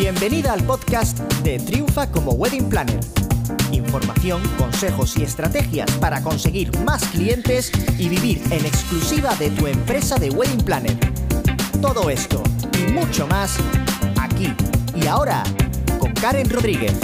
Bienvenida al podcast de Triunfa como Wedding Planner. Información, consejos y estrategias para conseguir más clientes y vivir en exclusiva de tu empresa de Wedding Planner. Todo esto y mucho más aquí y ahora con Karen Rodríguez.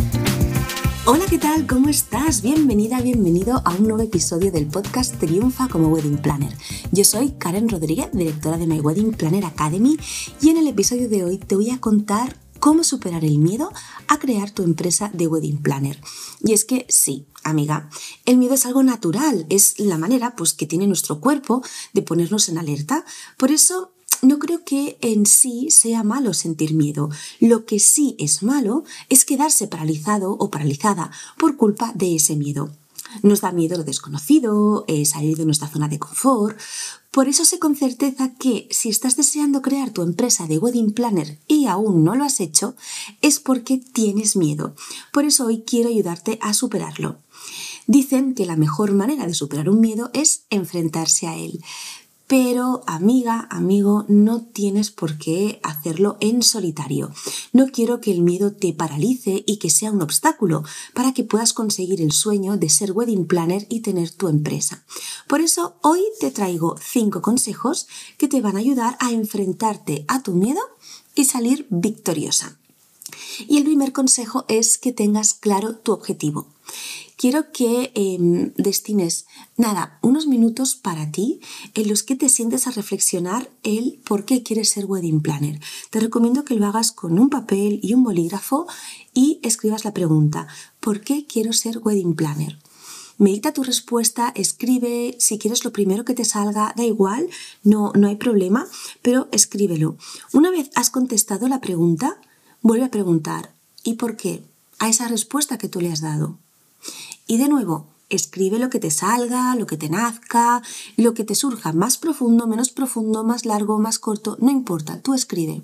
Hola, ¿qué tal? ¿Cómo estás? Bienvenida, bienvenido a un nuevo episodio del podcast Triunfa como Wedding Planner. Yo soy Karen Rodríguez, directora de My Wedding Planner Academy, y en el episodio de hoy te voy a contar cómo superar el miedo a crear tu empresa de wedding planner. Y es que sí, amiga, el miedo es algo natural, es la manera pues que tiene nuestro cuerpo de ponernos en alerta. Por eso no creo que en sí sea malo sentir miedo. Lo que sí es malo es quedarse paralizado o paralizada por culpa de ese miedo. Nos da miedo lo desconocido, eh, salir de nuestra zona de confort. Por eso sé con certeza que si estás deseando crear tu empresa de wedding planner y aún no lo has hecho, es porque tienes miedo. Por eso hoy quiero ayudarte a superarlo. Dicen que la mejor manera de superar un miedo es enfrentarse a él. Pero amiga, amigo, no tienes por qué hacerlo en solitario. No quiero que el miedo te paralice y que sea un obstáculo para que puedas conseguir el sueño de ser wedding planner y tener tu empresa. Por eso hoy te traigo cinco consejos que te van a ayudar a enfrentarte a tu miedo y salir victoriosa. Y el primer consejo es que tengas claro tu objetivo quiero que em, destines, nada, unos minutos para ti en los que te sientes a reflexionar el por qué quieres ser wedding planner. Te recomiendo que lo hagas con un papel y un bolígrafo y escribas la pregunta, ¿por qué quiero ser wedding planner? Medita tu respuesta, escribe, si quieres lo primero que te salga, da igual, no, no hay problema, pero escríbelo. Una vez has contestado la pregunta, vuelve a preguntar, ¿y por qué? A esa respuesta que tú le has dado. Y de nuevo, escribe lo que te salga, lo que te nazca, lo que te surja, más profundo, menos profundo, más largo, más corto, no importa, tú escribe,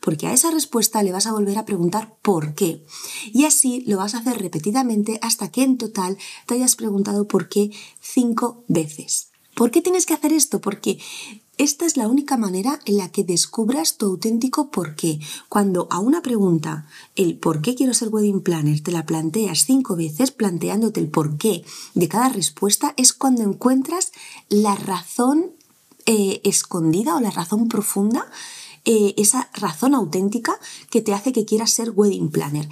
porque a esa respuesta le vas a volver a preguntar por qué. Y así lo vas a hacer repetidamente hasta que en total te hayas preguntado por qué cinco veces. ¿Por qué tienes que hacer esto? Porque esta es la única manera en la que descubras tu auténtico por qué. Cuando a una pregunta, el por qué quiero ser wedding planner, te la planteas cinco veces planteándote el por qué de cada respuesta, es cuando encuentras la razón eh, escondida o la razón profunda, eh, esa razón auténtica que te hace que quieras ser wedding planner.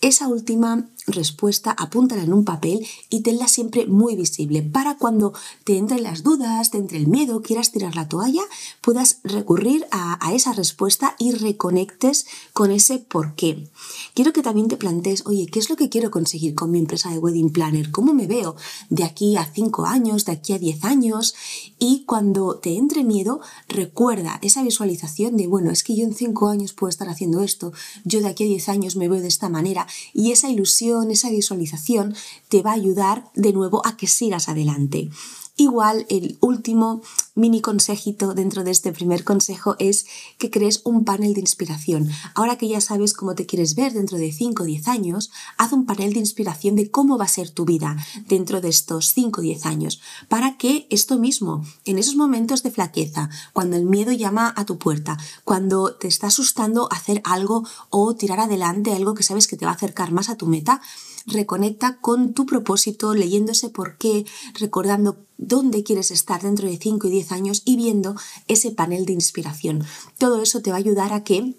Esa última respuesta apúntala en un papel y tenla siempre muy visible para cuando te entren las dudas, te entre el miedo, quieras tirar la toalla, puedas recurrir a, esa respuesta y reconectes con ese por qué. Quiero que también te plantees, oye, ¿qué es lo que quiero conseguir con mi empresa de Wedding Planner? ¿Cómo me veo de aquí a 5 años, de aquí a 10 años? Y cuando te entre miedo, recuerda esa visualización de, bueno, es que yo en 5 años puedo estar haciendo esto, yo de aquí a 10 años me veo de esta manera y esa ilusión, esa visualización te va a ayudar de nuevo a que sigas adelante. Igual el último mini consejito dentro de este primer consejo es que crees un panel de inspiración. Ahora que ya sabes cómo te quieres ver dentro de 5 o 10 años, haz un panel de inspiración de cómo va a ser tu vida dentro de estos 5 o 10 años, para que esto mismo, en esos momentos de flaqueza, cuando el miedo llama a tu puerta, cuando te está asustando hacer algo o tirar adelante algo que sabes que te va a acercar más a tu meta, reconecta con tu propósito, leyendo ese por qué, recordando dónde quieres estar dentro de 5 y 10 años y viendo ese panel de inspiración. Todo eso te va a ayudar a que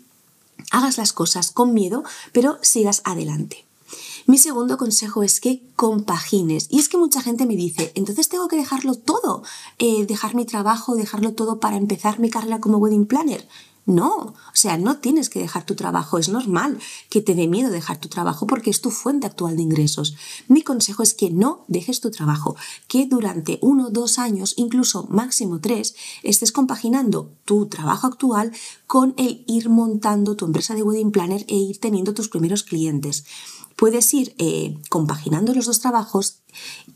hagas las cosas con miedo, pero sigas adelante. Mi segundo consejo es que compagines. Y es que mucha gente me dice, entonces tengo que dejarlo todo, eh, dejar mi trabajo, dejarlo todo para empezar mi carrera como wedding planner. No, o sea, no tienes que dejar tu trabajo, es normal que te dé miedo dejar tu trabajo porque es tu fuente actual de ingresos. Mi consejo es que no dejes tu trabajo, que durante uno, dos años, incluso máximo tres, estés compaginando tu trabajo actual con el ir montando tu empresa de wedding planner e ir teniendo tus primeros clientes. Puedes ir eh, compaginando los dos trabajos,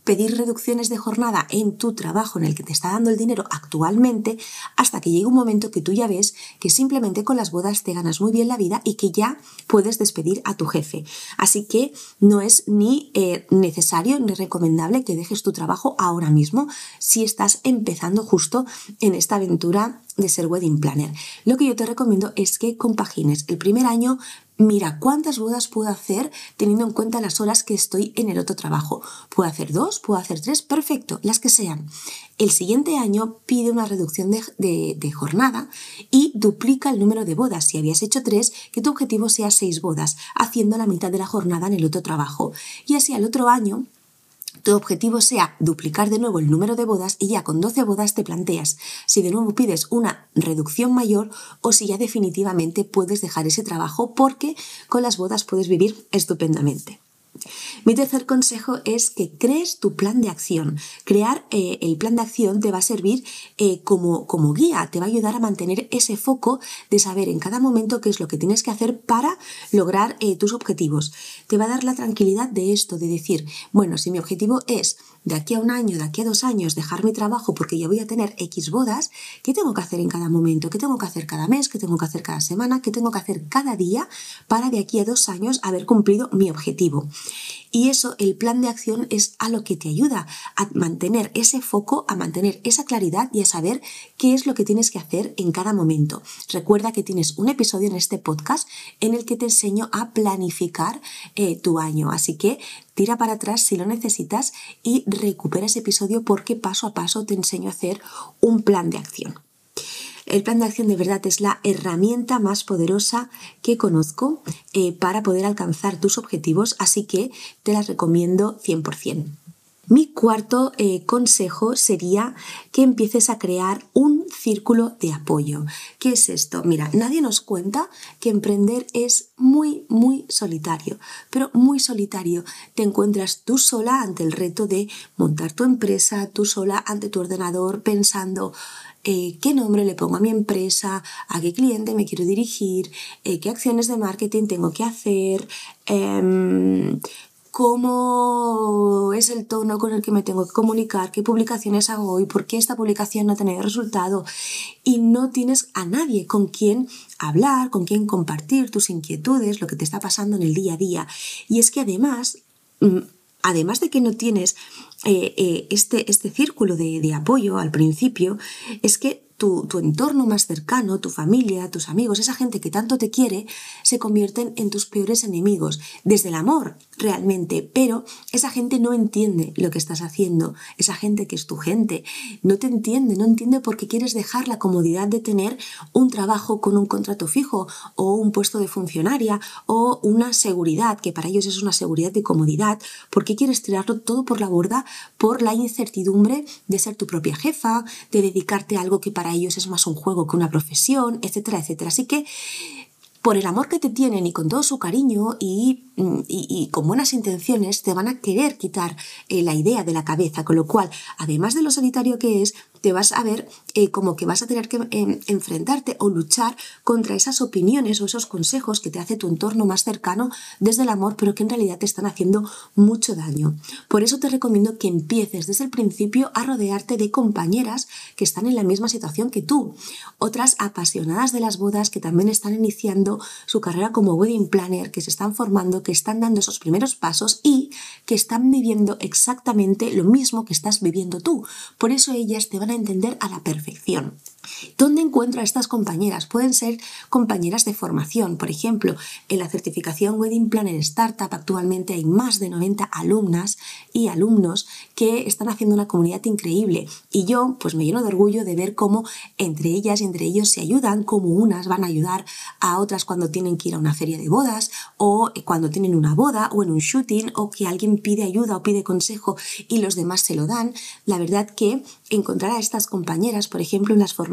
pedir reducciones de jornada en tu trabajo en el que te está dando el dinero actualmente, hasta que llegue un momento que tú ya ves que simplemente con las bodas te ganas muy bien la vida y que ya puedes despedir a tu jefe. Así que no es ni eh, necesario ni recomendable que dejes tu trabajo ahora mismo si estás empezando justo en esta aventura de ser wedding planner. Lo que yo te recomiendo es que compagines el primer año mira cuántas bodas puedo hacer teniendo en cuenta las horas que estoy en el otro trabajo. Puedo hacer dos, puedo hacer tres, perfecto, las que sean. El siguiente año pide una reducción de, jornada y duplica el número de bodas. Si habías hecho tres, que tu objetivo sea seis bodas, haciendo la mitad de la jornada en el otro trabajo. Y así al otro año tu objetivo sea duplicar de nuevo el número de bodas y ya con 12 bodas te planteas si de nuevo pides una reducción mayor o si ya definitivamente puedes dejar ese trabajo porque con las bodas puedes vivir estupendamente. Mi tercer consejo es que crees tu plan de acción. Crear eh, el plan de acción te va a servir eh, como, como guía, te va a ayudar a mantener ese foco de saber en cada momento qué es lo que tienes que hacer para lograr eh, tus objetivos. Te va a dar la tranquilidad de esto, de decir, bueno, si mi objetivo es de aquí a un año, de aquí a dos años, dejar mi trabajo porque ya voy a tener X bodas, ¿qué tengo que hacer en cada momento? ¿Qué tengo que hacer cada mes? ¿Qué tengo que hacer cada semana? ¿Qué tengo que hacer cada día para de aquí a dos años haber cumplido mi objetivo? Y eso, el plan de acción es a lo que te ayuda a mantener ese foco, a mantener esa claridad y a saber qué es lo que tienes que hacer en cada momento. Recuerda que tienes un episodio en este podcast en el que te enseño a planificar eh, tu año. Así que tira para atrás si lo necesitas y recupera ese episodio porque paso a paso te enseño a hacer un plan de acción. El plan de acción de verdad es la herramienta más poderosa que conozco eh, para poder alcanzar tus objetivos, así que te las recomiendo 100%. Mi cuarto eh, consejo sería que empieces a crear un círculo de apoyo. ¿Qué es esto? Mira, nadie nos cuenta que emprender es muy, muy solitario, pero muy solitario. Te encuentras tú sola ante el reto de montar tu empresa, tú sola ante tu ordenador pensando, eh, qué nombre le pongo a mi empresa, a qué cliente me quiero dirigir, eh, qué acciones de marketing tengo que hacer, em, cómo es el tono con el que me tengo que comunicar, qué publicaciones hago hoy, por qué esta publicación no ha tenido resultado. Y no tienes a nadie con quien hablar, con quien compartir tus inquietudes, lo que te está pasando en el día a día. Y es que además, mm, además de que no tienes eh, eh, este, este círculo de, de apoyo al principio, es que tu, entorno más cercano, tu familia, tus amigos, esa gente que tanto te quiere, se convierten en tus peores enemigos, desde el amor realmente, pero esa gente no entiende lo que estás haciendo, esa gente que es tu gente, no te entiende, no entiende por qué quieres dejar la comodidad de tener un trabajo con un contrato fijo o un puesto de funcionaria o una seguridad, que para ellos es una seguridad de comodidad, porque quieres tirarlo todo por la borda por la incertidumbre de ser tu propia jefa, de dedicarte a algo que para ellos es más un juego que una profesión, etcétera, etcétera. Así que por el amor que te tienen y con todo su cariño y, con buenas intenciones, te van a querer quitar eh, la idea de la cabeza, con lo cual, además de lo solitario que es, te vas a ver eh, como que vas a tener que em, enfrentarte o luchar contra esas opiniones o esos consejos que te hace tu entorno más cercano desde el amor, pero que en realidad te están haciendo mucho daño. Por eso te recomiendo que empieces desde el principio a rodearte de compañeras que están en la misma situación que tú, otras apasionadas de las bodas que también están iniciando su carrera como wedding planner, que se están formando, que están dando esos primeros pasos y que están viviendo exactamente lo mismo que estás viviendo tú. Por eso ellas te van entender a la perfección. ¿Dónde encuentro a estas compañeras? Pueden ser compañeras de formación. Por ejemplo, en la certificación Wedding Planner Startup actualmente hay más de 90 alumnas y alumnos que están haciendo una comunidad increíble. Y yo pues me lleno de orgullo de ver cómo entre ellas y entre ellos se ayudan, cómo unas van a ayudar a otras cuando tienen que ir a una feria de bodas o cuando tienen una boda o en un shooting o que alguien pide ayuda o pide consejo y los demás se lo dan. La verdad que encontrar a estas compañeras, por ejemplo, en las formaciones,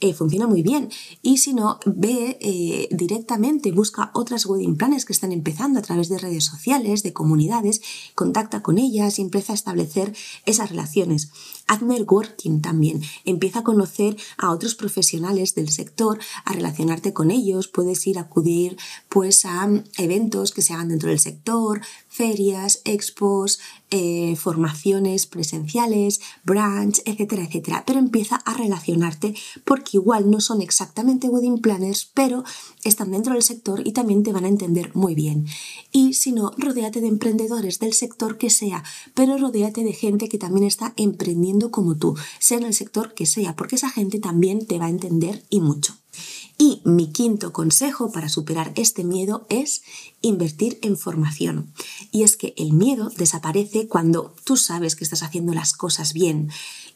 eh, funciona muy bien. Y si no, ve eh, directamente, busca otras wedding planners que están empezando a través de redes sociales, de comunidades, contacta con ellas y empieza a establecer esas relaciones. Haz networking también, empieza a conocer a otros profesionales del sector, a relacionarte con ellos, puedes ir a acudir pues a eventos que se hagan dentro del sector, ferias, expos, eh, formaciones presenciales, branch, etcétera, etcétera. Pero empieza a relacionarte porque igual no son exactamente wedding planners, pero están dentro del sector y también te van a entender muy bien. Y si no, rodéate de emprendedores del sector que sea, pero rodéate de gente que también está emprendiendo como tú, sea en el sector que sea, porque esa gente también te va a entender y mucho. Y mi quinto consejo para superar este miedo es invertir en formación. Y es que el miedo desaparece cuando tú sabes que estás haciendo las cosas bien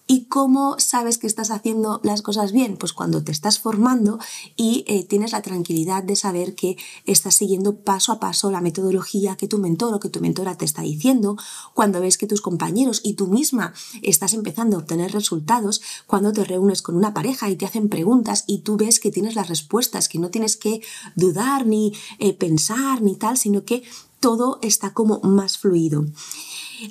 ¿Y cómo sabes que estás haciendo las cosas bien? Pues cuando te estás formando y eh, tienes la tranquilidad de saber que estás siguiendo paso a paso la metodología que tu mentor o que tu mentora te está diciendo, cuando ves que tus compañeros y tú misma estás empezando a obtener resultados, cuando te reúnes con una pareja y te hacen preguntas y tú ves que tienes las respuestas, que no tienes que dudar ni eh, pensar ni tal, sino que todo está como más fluido.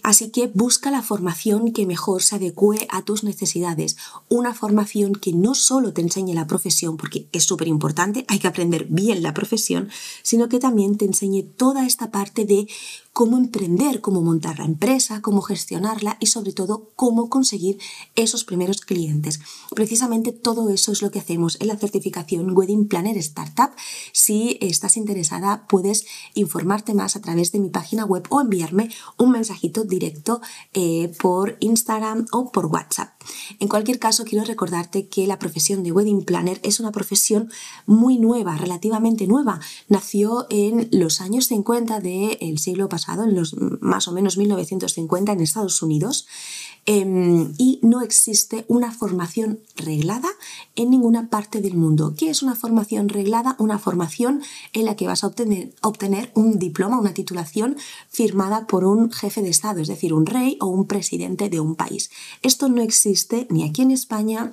Así que busca la formación que mejor se adecue a tus necesidades. Una formación que no solo te enseñe la profesión, porque es súper importante, hay que aprender bien la profesión, sino que también te enseñe toda esta parte de cómo emprender, cómo montar la empresa, cómo gestionarla y sobre todo cómo conseguir esos primeros clientes. Precisamente todo eso es lo que hacemos en la certificación Wedding Planner Startup. Si estás interesada puedes informarte más a través de mi página web o enviarme un mensajito directo eh, por Instagram o por WhatsApp. En cualquier caso, quiero recordarte que la profesión de Wedding Planner es una profesión muy nueva, relativamente nueva. Nació en los años 50 del siglo pasado en los más o menos 1950 en Estados Unidos, em, y no existe una formación reglada en ninguna parte del mundo. ¿Qué es una formación reglada? Una formación en la que vas a obtener, obtener un diploma, una titulación firmada por un jefe de Estado, es decir, un rey o un presidente de un país. Esto no existe ni aquí en España,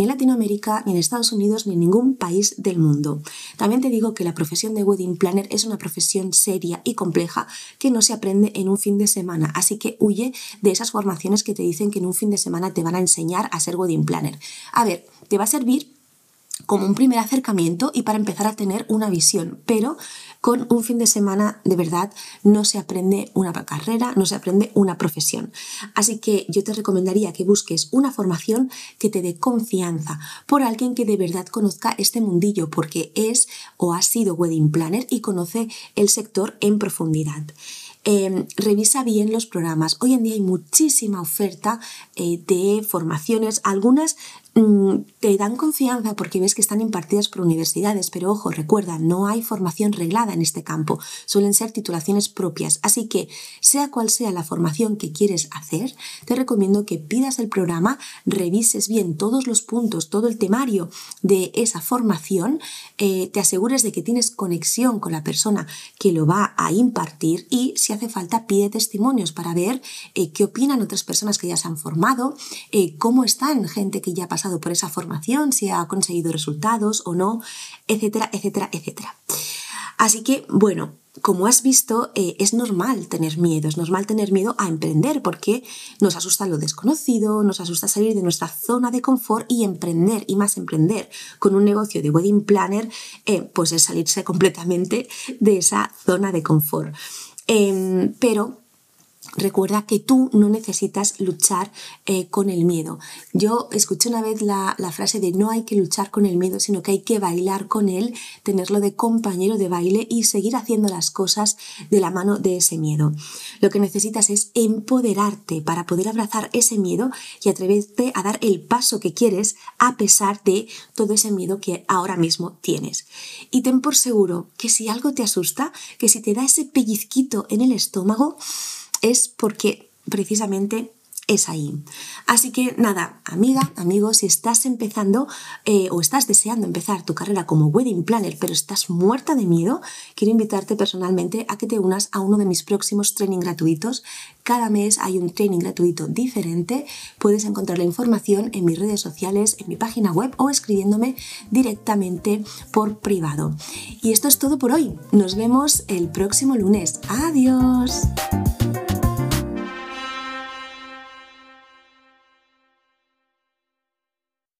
ni en Latinoamérica, ni en Estados Unidos, ni en ningún país del mundo. También te digo que la profesión de wedding planner es una profesión seria y compleja que no se aprende en un fin de semana, así que huye de esas formaciones que te dicen que en un fin de semana te van a enseñar a ser wedding planner. A ver, te va a servir como un primer acercamiento y para empezar a tener una visión, pero con un fin de semana de verdad no se aprende una carrera, no se aprende una profesión. Así que yo te recomendaría que busques una formación que te dé confianza por alguien que de verdad conozca este mundillo porque es o ha sido wedding planner y conoce el sector en profundidad. Em, revisa bien los programas. Hoy en día hay muchísima oferta eh, de formaciones, algunas te dan confianza porque ves que están impartidas por universidades, pero ojo, recuerda, no hay formación reglada en este campo, suelen ser titulaciones propias, así que sea cual sea la formación que quieres hacer, te recomiendo que pidas el programa, revises bien todos los puntos, todo el temario de esa formación, eh, te asegures de que tienes conexión con la persona que lo va a impartir y si hace falta pide testimonios para ver eh, qué opinan otras personas que ya se han formado, eh, cómo están gente que ya ha por esa formación, si ha conseguido resultados o no, etcétera, etcétera, etcétera. Así que, bueno, como has visto, eh, es normal tener miedo, es normal tener miedo a emprender porque nos asusta lo desconocido, nos asusta salir de nuestra zona de confort y emprender, y más emprender con un negocio de wedding planner, eh, pues es salirse completamente de esa zona de confort. Em, pero Recuerda que tú no necesitas luchar eh, con el miedo. Yo escuché una vez la, frase de no hay que luchar con el miedo, sino que hay que bailar con él, tenerlo de compañero de baile y seguir haciendo las cosas de la mano de ese miedo. Lo que necesitas es empoderarte para poder abrazar ese miedo y atreverte a dar el paso que quieres a pesar de todo ese miedo que ahora mismo tienes. Y ten por seguro que si algo te asusta, que si te da ese pellizquito en el estómago, es porque precisamente es ahí. Así que nada, amiga, amigo, si estás empezando eh, o estás deseando empezar tu carrera como wedding planner, pero estás muerta de miedo, quiero invitarte personalmente a que te unas a uno de mis próximos training gratuitos. Cada mes hay un training gratuito diferente. Puedes encontrar la información en mis redes sociales, en mi página web o escribiéndome directamente por privado. Y esto es todo por hoy. Nos vemos el próximo lunes. Adiós.